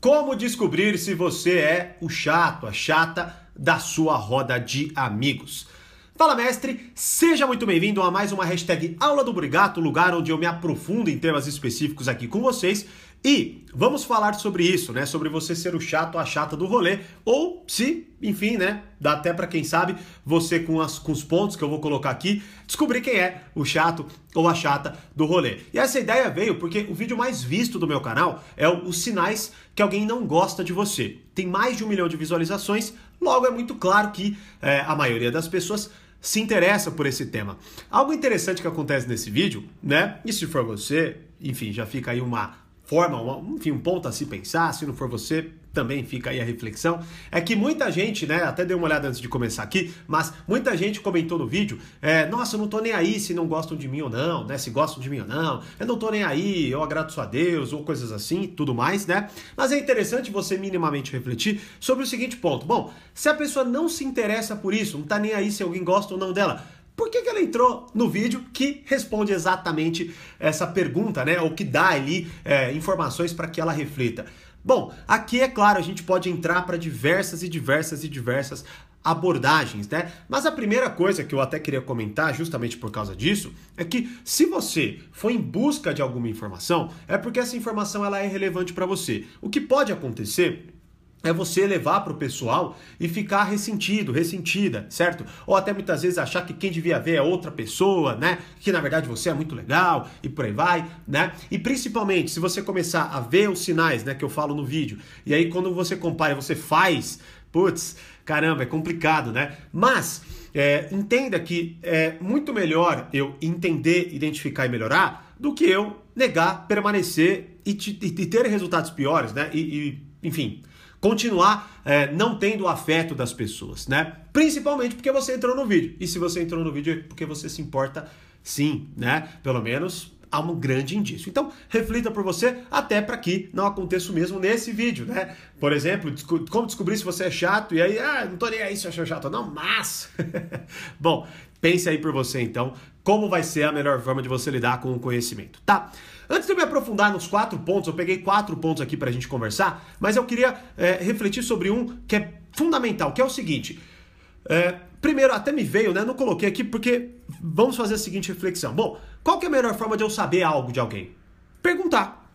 Como descobrir se você é o chato, a chata da sua roda de amigos? Fala mestre, seja muito bem-vindo a mais uma hashtag Aula do Brigato, lugar onde eu me aprofundo em temas específicos aqui com vocês e vamos falar sobre isso, né? Sobre você ser o chato, a chata do rolê, ou se, enfim, né? Dá até para quem sabe, você com, as, com os pontos que eu vou colocar aqui, descobrir quem é o chato ou a chata do rolê. E essa ideia veio porque o vídeo mais visto do meu canal é o, os sinais que alguém não gosta de você. Tem mais de um milhão de visualizações, logo é muito claro que é, a maioria das pessoas se interessa por esse tema. Algo interessante que acontece nesse vídeo, né? E se for você, enfim, já fica aí uma forma, uma, enfim, um ponto a se pensar, se não for você, também fica aí a reflexão, é que muita gente, né, até dei uma olhada antes de começar aqui, mas muita gente comentou no vídeo, é, nossa, eu não tô nem aí se não gostam de mim ou não, né, se gostam de mim ou não, eu não tô nem aí, eu agradeço a Deus, ou coisas assim, tudo mais, né, mas é interessante você minimamente refletir sobre o seguinte ponto, bom, se a pessoa não se interessa por isso, não tá nem aí se alguém gosta ou não dela, por que, que ela entrou no vídeo que responde exatamente essa pergunta, né? Ou que dá ali é, informações para que ela reflita. Bom, aqui é claro, a gente pode entrar para diversas e diversas e diversas abordagens, né? Mas a primeira coisa que eu até queria comentar, justamente por causa disso, é que se você for em busca de alguma informação, é porque essa informação ela é relevante para você. O que pode acontecer é você levar para o pessoal e ficar ressentido, ressentida, certo? Ou até muitas vezes achar que quem devia ver é outra pessoa, né? Que na verdade você é muito legal e por aí vai, né? E principalmente se você começar a ver os sinais, né, que eu falo no vídeo, e aí quando você compara, você faz, putz, caramba, é complicado, né? Mas é, entenda que é muito melhor eu entender, identificar e melhorar do que eu negar, permanecer e, te, e ter resultados piores, né? e, e enfim, continuar é, não tendo afeto das pessoas, né? Principalmente porque você entrou no vídeo. E se você entrou no vídeo é porque você se importa sim, né? Pelo menos há um grande indício. Então, reflita por você até para que não aconteça o mesmo nesse vídeo, né? Por exemplo, como descobrir se você é chato e aí, ah, não tô nem aí se eu achou chato, não, mas. Bom, pense aí por você então, como vai ser a melhor forma de você lidar com o conhecimento, tá? Antes de eu me aprofundar nos quatro pontos, eu peguei quatro pontos aqui para a gente conversar, mas eu queria é, refletir sobre um que é fundamental, que é o seguinte. É, primeiro, até me veio, né? Não coloquei aqui porque vamos fazer a seguinte reflexão. Bom, qual que é a melhor forma de eu saber algo de alguém? Perguntar.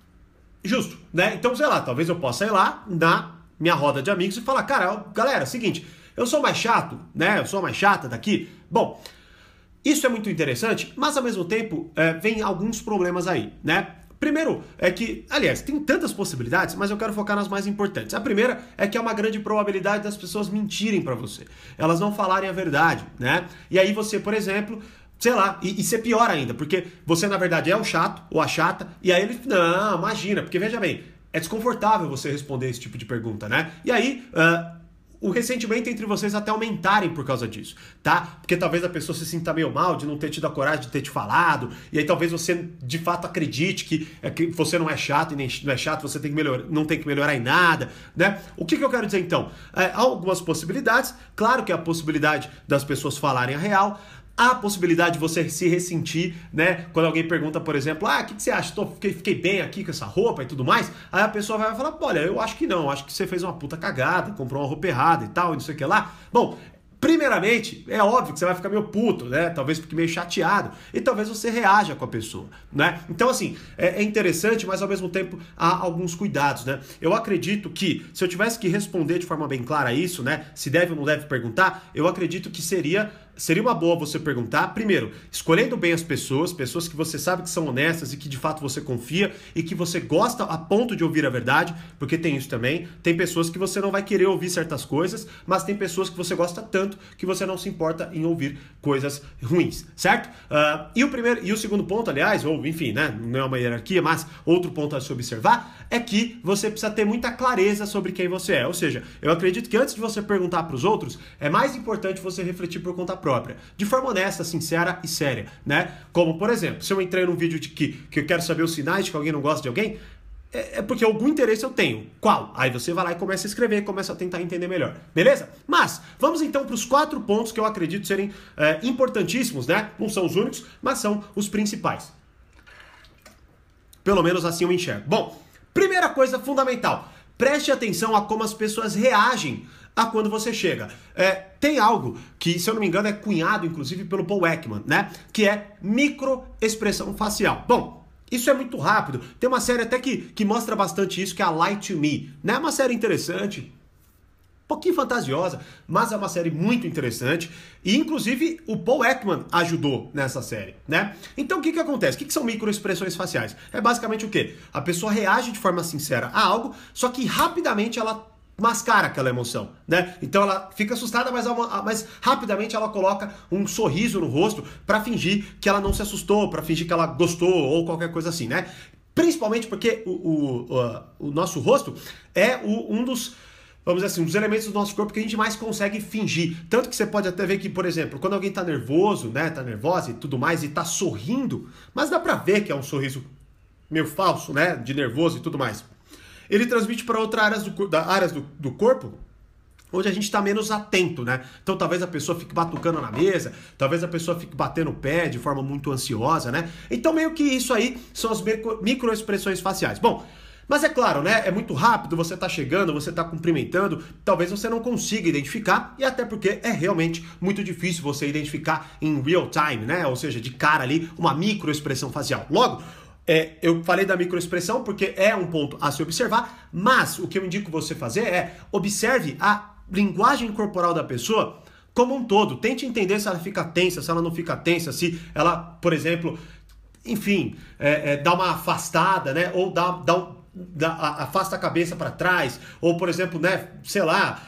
Justo, né? Então, sei lá, talvez eu possa ir lá na minha roda de amigos e falar, cara, galera, é seguinte, eu sou mais chato, né? Eu sou mais chata daqui. Bom, isso é muito interessante, mas ao mesmo tempo é, vem alguns problemas aí, né? Primeiro é que, aliás, tem tantas possibilidades, mas eu quero focar nas mais importantes. A primeira é que há uma grande probabilidade das pessoas mentirem para você. Elas não falarem a verdade, né? E aí você, por exemplo, sei lá, e, ser pior ainda, porque você na verdade é o chato ou a chata, e aí ele, não, imagina, porque veja bem, é desconfortável você responder esse tipo de pergunta, né? E aí, uh, o ressentimento entre vocês até aumentarem por causa disso, tá? Porque talvez a pessoa se sinta meio mal de não ter tido a coragem de ter te falado, e aí talvez você de fato acredite que, é, que você não é chato e nem não é chato, você tem que melhorar, não tem que melhorar em nada, né? O que, que eu quero dizer então? É, há algumas possibilidades, claro que é a possibilidade das pessoas falarem a real, Há possibilidade de você se ressentir, né? Quando alguém pergunta, por exemplo, ah, o que, que, você acha? Tô, fiquei, fiquei, bem aqui com essa roupa e tudo mais. Aí a pessoa vai falar, olha, eu acho que não, acho que você fez uma puta cagada, comprou uma roupa errada e tal, e não sei o que lá. Bom, Primeiramente, é óbvio que você vai ficar meio puto, né? Talvez fique meio chateado. E talvez você reaja com a pessoa, né? Então, assim, é, é interessante, mas ao mesmo tempo há alguns cuidados, né? Eu acredito que, se eu tivesse que responder de forma bem clara isso, né? Se deve ou não deve perguntar, eu acredito que seria seria uma boa você perguntar, primeiro, escolhendo bem as pessoas, pessoas que você sabe que são honestas e que de fato você confia e que você gosta a ponto de ouvir a verdade, porque tem isso também. Tem pessoas que você não vai querer ouvir certas coisas, mas tem pessoas que você gosta tanto que você não se importa em ouvir coisas ruins, certo? Uh, e o primeiro e o segundo ponto, aliás, ou enfim, né, não é uma hierarquia, mas outro ponto a se observar é que você precisa ter muita clareza sobre quem você é. Ou seja, eu acredito que antes de você perguntar para os outros, é mais importante você refletir por conta própria, de forma honesta, sincera e séria, né? Como, por exemplo, se eu entrei num vídeo de que, que eu quero saber os sinais de que alguém não gosta de alguém, é, é porque algum interesse eu tenho. Qual? Aí você vai lá e começa a escrever começa a tentar entender melhor. Beleza? Mas, vamos então para os quatro pontos que eu acredito serem é, importantíssimos, né? Não são os únicos, mas são os principais. Pelo menos assim eu enxergo. Bom, primeira coisa fundamental. preste atenção a como as pessoas reagem a quando você chega. É, tem algo que, se eu não me engano, é cunhado, inclusive, pelo Paul Ekman, né? Que é microexpressão facial. Bom, isso é muito rápido. Tem uma série até que, que mostra bastante isso, que é a Light to Me. Né? É uma série interessante, um pouquinho fantasiosa, mas é uma série muito interessante. E, inclusive, o Paul Ekman ajudou nessa série, né? Então, o que que acontece? O que, que são microexpressões faciais? É basicamente o quê? A pessoa reage de forma sincera a algo, só que rapidamente ela mascara aquela emoção, né? Então ela fica assustada, mas, mas rapidamente ela coloca um sorriso no rosto para fingir que ela não se assustou, para fingir que ela gostou ou qualquer coisa assim, né? Principalmente porque o, o, o, o nosso rosto é o, um dos vamos dizer assim, um dos elementos do nosso corpo que a gente mais consegue fingir. Tanto que você pode até ver que, por exemplo, quando alguém tá nervoso, né, tá nervosa e tudo mais, e tá sorrindo, mas dá pra ver que é um sorriso meio falso, né, de nervoso e tudo mais ele transmite para outras áreas, do, da, áreas do, do corpo onde a gente está menos atento, né? Então talvez a pessoa fique batucando na mesa, talvez a pessoa fique batendo o pé de forma muito ansiosa, né? Então meio que isso aí são as microexpressões faciais. Bom, mas é claro, né? É muito rápido, você está chegando, você está cumprimentando, talvez você não consiga identificar, e até porque é realmente muito difícil você identificar em real time, né? Ou seja, de cara ali, uma microexpressão facial. Logo, é, eu falei da microexpressão porque é um ponto a se observar, mas o que eu indico você fazer é observe a linguagem corporal da pessoa como um todo. Tente entender se ela fica tensa, se ela não fica tensa, se ela, por exemplo, enfim, é, é, dá uma afastada, né? Ou dá, dá, dá afasta a cabeça para trás, ou por exemplo, né? Sei lá,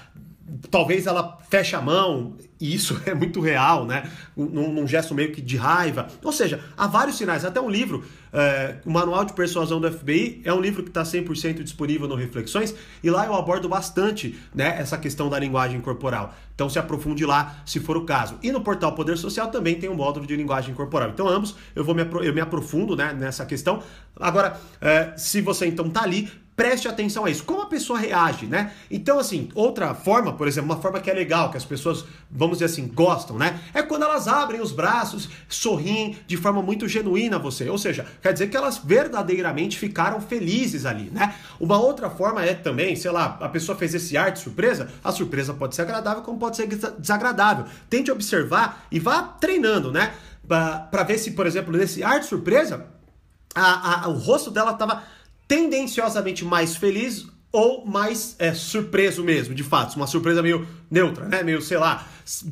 talvez ela feche a mão, e isso é muito real, né? Num, num, gesto meio que de raiva. Ou seja, há vários sinais. Até um livro, é, o Manual de Persuasão do FBI, é um livro que está 100% disponível no Reflexões, e lá eu abordo bastante né, essa questão da linguagem corporal. Então se aprofunde lá, se for o caso. E no portal Poder Social também tem um módulo de linguagem corporal. Então ambos eu, vou me, eu me aprofundo né, nessa questão. Agora, é, se você então tá ali, preste atenção a isso. Como a pessoa reage, né? Então, assim, outra forma, por exemplo, uma forma que é legal, que as pessoas, vamos dizer assim, gostam, né? É quando elas abrem os braços, sorriem de forma muito genuína a você. Ou seja, quer dizer que elas verdadeiramente ficaram felizes ali, né? Uma outra forma é também, sei lá, a pessoa fez esse ar de surpresa, a surpresa pode ser agradável como pode ser desagradável. Tente observar e vá treinando, né? Para ver se, por exemplo, nesse ar de surpresa, a, a, o rosto dela estava tendenciosamente mais feliz ou mais é, surpreso mesmo, de fato, uma surpresa meio neutra, né? Meio, sei lá.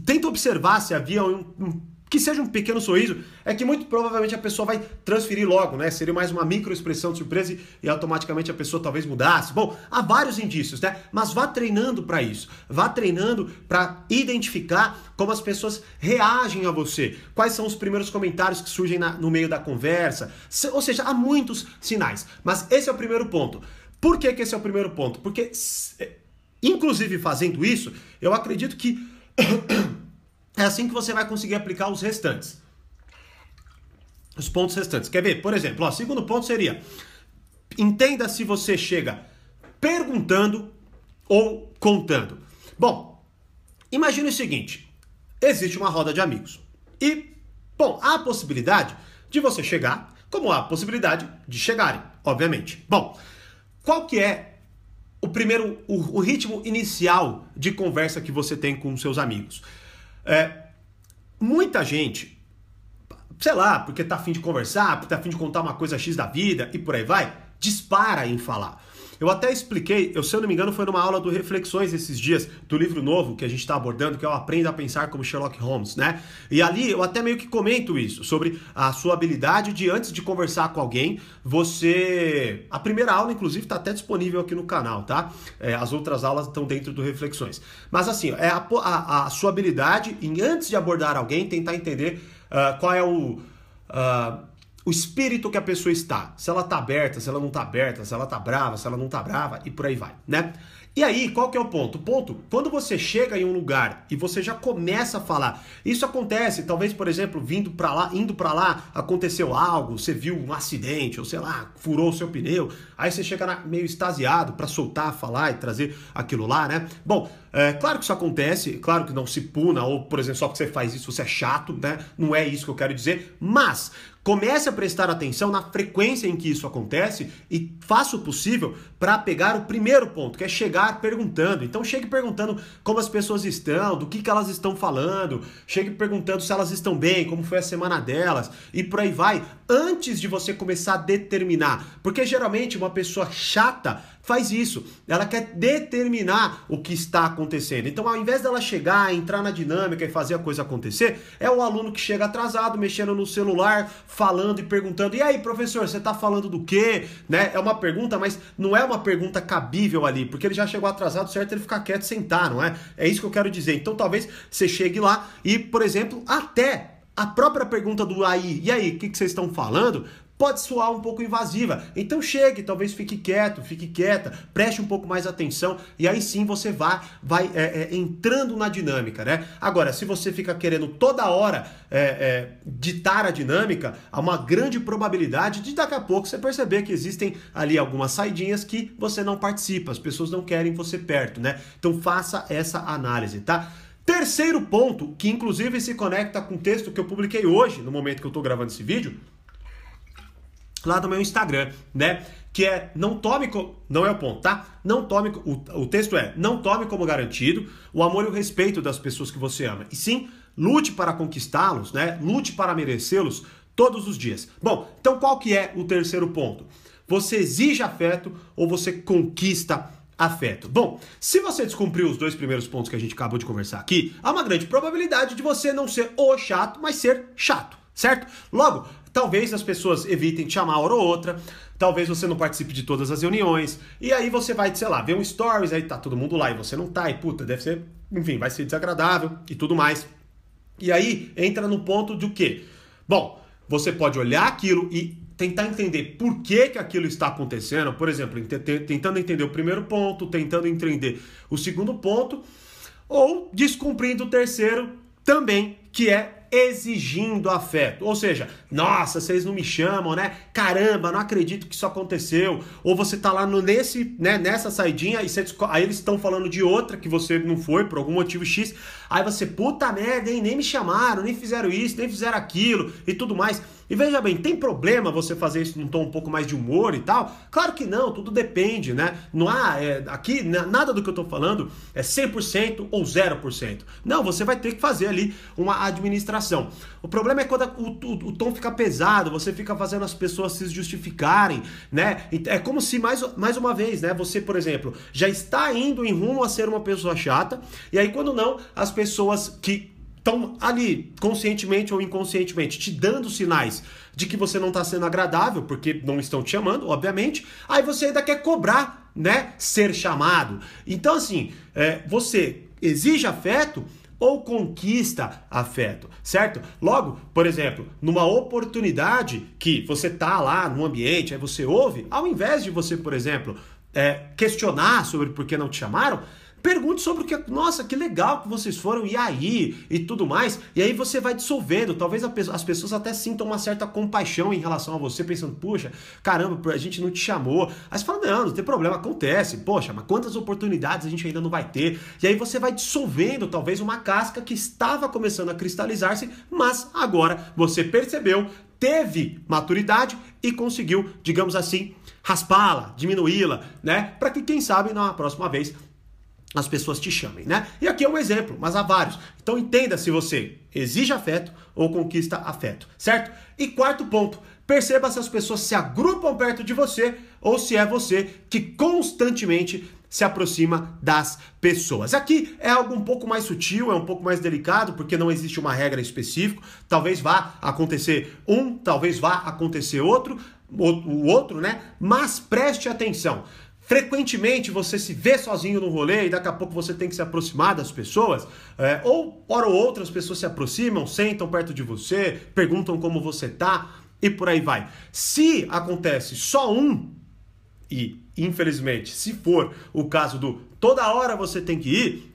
Tenta observar se havia um, um que seja um pequeno sorriso, é que muito provavelmente a pessoa vai transferir logo, né? Seria mais uma microexpressão de surpresa e automaticamente a pessoa talvez mudasse. Bom, há vários indícios, né? Mas vá treinando para isso. Vá treinando para identificar como as pessoas reagem a você. Quais são os primeiros comentários que surgem na, no meio da conversa. Se, ou seja, há muitos sinais. Mas esse é o primeiro ponto. Por que, que esse é o primeiro ponto? Porque, inclusive fazendo isso, eu acredito que É assim que você vai conseguir aplicar os restantes. Os pontos restantes. Quer ver? Por exemplo, o segundo ponto seria: entenda se você chega perguntando ou contando. Bom, imagine o seguinte: existe uma roda de amigos. E, bom, há a possibilidade de você chegar, como há a possibilidade de chegarem, obviamente. Bom, qual que é o primeiro, o, o ritmo inicial de conversa que você tem com seus amigos? É, muita gente, sei lá, porque tá afim de conversar, porque tá afim de contar uma coisa X da vida e por aí vai, dispara em falar. Eu até expliquei, eu, se eu não me engano, foi numa aula do Reflexões esses dias, do livro novo que a gente está abordando, que é o Aprenda a Pensar como Sherlock Holmes, né? E ali eu até meio que comento isso, sobre a sua habilidade de, antes de conversar com alguém, você. A primeira aula, inclusive, está até disponível aqui no canal, tá? É, as outras aulas estão dentro do Reflexões. Mas assim, é a, a, a sua habilidade em, antes de abordar alguém, tentar entender uh, qual é o. Uh, o espírito que a pessoa está. Se ela tá aberta, se ela não tá aberta, se ela tá brava, se ela não tá brava e por aí vai, né? E aí, qual que é o ponto? O ponto, quando você chega em um lugar e você já começa a falar, isso acontece, talvez, por exemplo, vindo para lá, indo para lá, aconteceu algo, você viu um acidente, ou sei lá, furou o seu pneu, aí você chega meio extasiado para soltar, falar e trazer aquilo lá, né? Bom, é claro que isso acontece, claro que não se puna, ou, por exemplo, só porque você faz isso você é chato, né? Não é isso que eu quero dizer, mas Comece a prestar atenção na frequência em que isso acontece e faça o possível para pegar o primeiro ponto, que é chegar perguntando. Então chegue perguntando como as pessoas estão, do que, que elas estão falando, chegue perguntando se elas estão bem, como foi a semana delas e por aí vai, antes de você começar a determinar. Porque geralmente uma pessoa chata faz isso. Ela quer determinar o que está acontecendo. Então, ao invés dela chegar, entrar na dinâmica e fazer a coisa acontecer, é o aluno que chega atrasado, mexendo no celular, falando e perguntando: "E aí, professor, você está falando do quê?", né? É uma pergunta, mas não é uma pergunta cabível ali, porque ele já chegou atrasado, certo? Ele ficar quieto, sentar, não é? É isso que eu quero dizer. Então, talvez você chegue lá e, por exemplo, até a própria pergunta do aí, e aí, o que, que vocês estão falando? Pode soar um pouco invasiva. Então chegue, talvez fique quieto, fique quieta, preste um pouco mais atenção e aí sim você vai, vai é, é, entrando na dinâmica, né? Agora, se você fica querendo toda hora é, é, ditar a dinâmica, há uma grande probabilidade de daqui a pouco você perceber que existem ali algumas saidinhas que você não participa, as pessoas não querem você perto, né? Então faça essa análise, tá? Terceiro ponto, que inclusive se conecta com o texto que eu publiquei hoje, no momento que eu estou gravando esse vídeo, lá no meu Instagram, né? Que é não tome como. Não é o ponto, tá? Não tome. O, o texto é não tome como garantido o amor e o respeito das pessoas que você ama. E sim, lute para conquistá-los, né? Lute para merecê-los todos os dias. Bom, então qual que é o terceiro ponto? Você exige afeto ou você conquista afeto? Bom, se você descumpriu os dois primeiros pontos que a gente acabou de conversar aqui, há uma grande probabilidade de você não ser o chato, mas ser chato, certo? Logo, Talvez as pessoas evitem te chamar hora ou outra, talvez você não participe de todas as reuniões, e aí você vai, sei lá, ver um stories, aí tá todo mundo lá e você não tá, e puta, deve ser, enfim, vai ser desagradável e tudo mais. E aí entra no ponto do quê? Bom, você pode olhar aquilo e tentar entender por que, que aquilo está acontecendo, por exemplo, tentando entender o primeiro ponto, tentando entender o segundo ponto, ou descumprindo o terceiro também, que é exigindo afeto. Ou seja, nossa, vocês não me chamam, né? Caramba, não acredito que isso aconteceu. Ou você tá lá no, nesse, né, nessa saidinha e você, aí eles estão falando de outra que você não foi por algum motivo X. Aí você, puta merda, hein? Nem me chamaram, nem fizeram isso, nem fizeram aquilo e tudo mais. E veja bem, tem problema você fazer isso num tom um pouco mais de humor e tal? Claro que não, tudo depende, né? Não há, é, aqui, nada do que eu tô falando é 100% ou 0%. Não, você vai ter que fazer ali uma administração. O problema é quando o, o, o tom fica pesado, você fica fazendo as pessoas se justificarem, né? É como se, mais, mais uma vez, né? Você, por exemplo, já está indo em rumo a ser uma pessoa chata, e aí quando não, as pessoas que estão ali, conscientemente ou inconscientemente, te dando sinais de que você não está sendo agradável, porque não estão te chamando, obviamente, aí você ainda quer cobrar, né? Ser chamado. Então, assim, é, você exige afeto ou conquista afeto, certo? Logo, por exemplo, numa oportunidade que você tá lá no ambiente, aí você ouve, ao invés de você, por exemplo, é, questionar sobre por que não te chamaram, Pergunte sobre o que. Nossa, que legal que vocês foram, e aí? E tudo mais. E aí você vai dissolvendo. Talvez as pessoas até sintam uma certa compaixão em relação a você, pensando, puxa, caramba, a gente não te chamou. Aí você fala, não, não tem problema, acontece. Poxa, mas quantas oportunidades a gente ainda não vai ter? E aí você vai dissolvendo, talvez, uma casca que estava começando a cristalizar-se, mas agora você percebeu, teve maturidade e conseguiu, digamos assim, raspá-la, diminuí-la, né? Para que, quem sabe, na próxima vez as pessoas te chamem, né? E aqui é um exemplo, mas há vários. Então entenda se você exige afeto ou conquista afeto, certo? E quarto ponto, perceba se as pessoas se agrupam perto de você ou se é você que constantemente se aproxima das pessoas. Aqui é algo um pouco mais sutil, é um pouco mais delicado, porque não existe uma regra específica. Talvez vá acontecer um, talvez vá acontecer outro, o outro, né? Mas preste atenção. Frequentemente você se vê sozinho no rolê e daqui a pouco você tem que se aproximar das pessoas, é, ou hora ou outra as pessoas se aproximam, sentam perto de você, perguntam como você tá e por aí vai. Se acontece só um, e infelizmente, se for o caso do toda hora você tem que ir,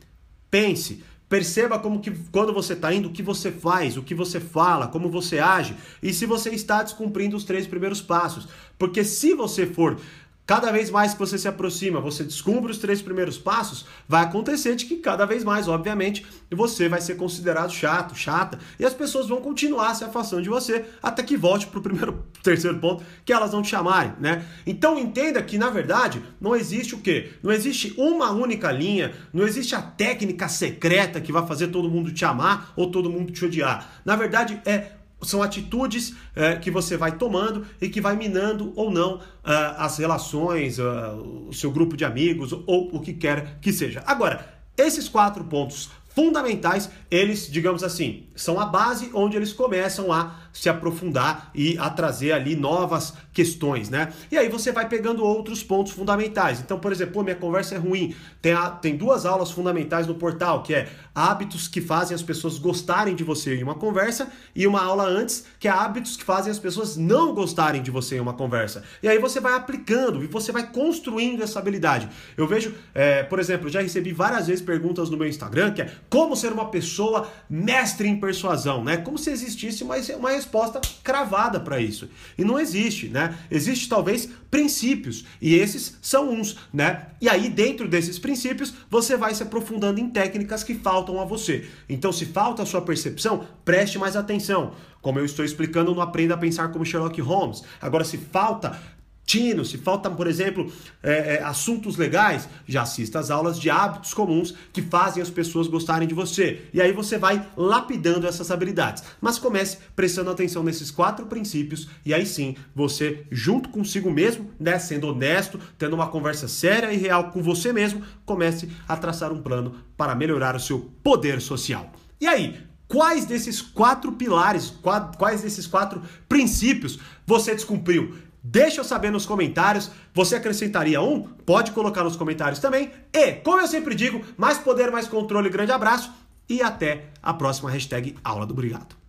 pense, Perceba como que quando você está indo, o que você faz, o que você fala, como você age e se você está descumprindo os três primeiros passos. Porque se você for cada vez mais que você se aproxima, você descobre os três primeiros passos, vai acontecer de que cada vez mais, obviamente, você vai ser considerado chato, chata, e as pessoas vão continuar se afastando de você até que volte para o primeiro, terceiro ponto, que elas vão te chamarem, né? Então entenda que, na verdade, não existe o quê? Não existe uma única linha, não existe a técnica secreta que vai fazer todo mundo te amar ou todo mundo te odiar. Na verdade, é são atitudes é, que você vai tomando e que vai minando ou não uh, as relações, uh, o seu grupo de amigos ou o que quer que seja. Agora, esses quatro pontos fundamentais, eles, digamos assim, são a base onde eles começam a se aprofundar e a trazer ali novas questões, né? E aí você vai pegando outros pontos fundamentais. Então, por exemplo, minha conversa é ruim. Tem, a, tem duas aulas fundamentais no portal, que é hábitos que fazem as pessoas gostarem de você em uma conversa e uma aula antes, que é hábitos que fazem as pessoas não gostarem de você em uma conversa. E aí você vai aplicando e você vai construindo essa habilidade. Eu vejo, é, por exemplo, já recebi várias vezes perguntas no meu Instagram, que é como ser uma pessoa mestre em persuasão, né? Como se existisse uma, uma resposta cravada para isso. E não existe, né? Existe talvez princípios, e esses são uns, né? E aí dentro desses princípios, você vai se aprofundando em técnicas que faltam a você. Então, se falta a sua percepção, preste mais atenção. Como eu estou explicando no Aprenda a Pensar como Sherlock Holmes. Agora, se falta se faltam, por exemplo, é, é, assuntos legais, já assista às aulas de hábitos comuns que fazem as pessoas gostarem de você. E aí você vai lapidando essas habilidades. Mas comece prestando atenção nesses quatro princípios e aí sim você, junto consigo mesmo, né, sendo honesto, tendo uma conversa séria e real com você mesmo, comece a traçar um plano para melhorar o seu poder social. E aí, Quais desses quatro pilares, quais desses quatro princípios você descumpriu? Deixa eu saber nos comentários. Você acrescentaria um? Pode colocar nos comentários também. E, como eu sempre digo, mais poder, mais controle. Grande abraço e até a próxima hashtag Aula do Obrigado.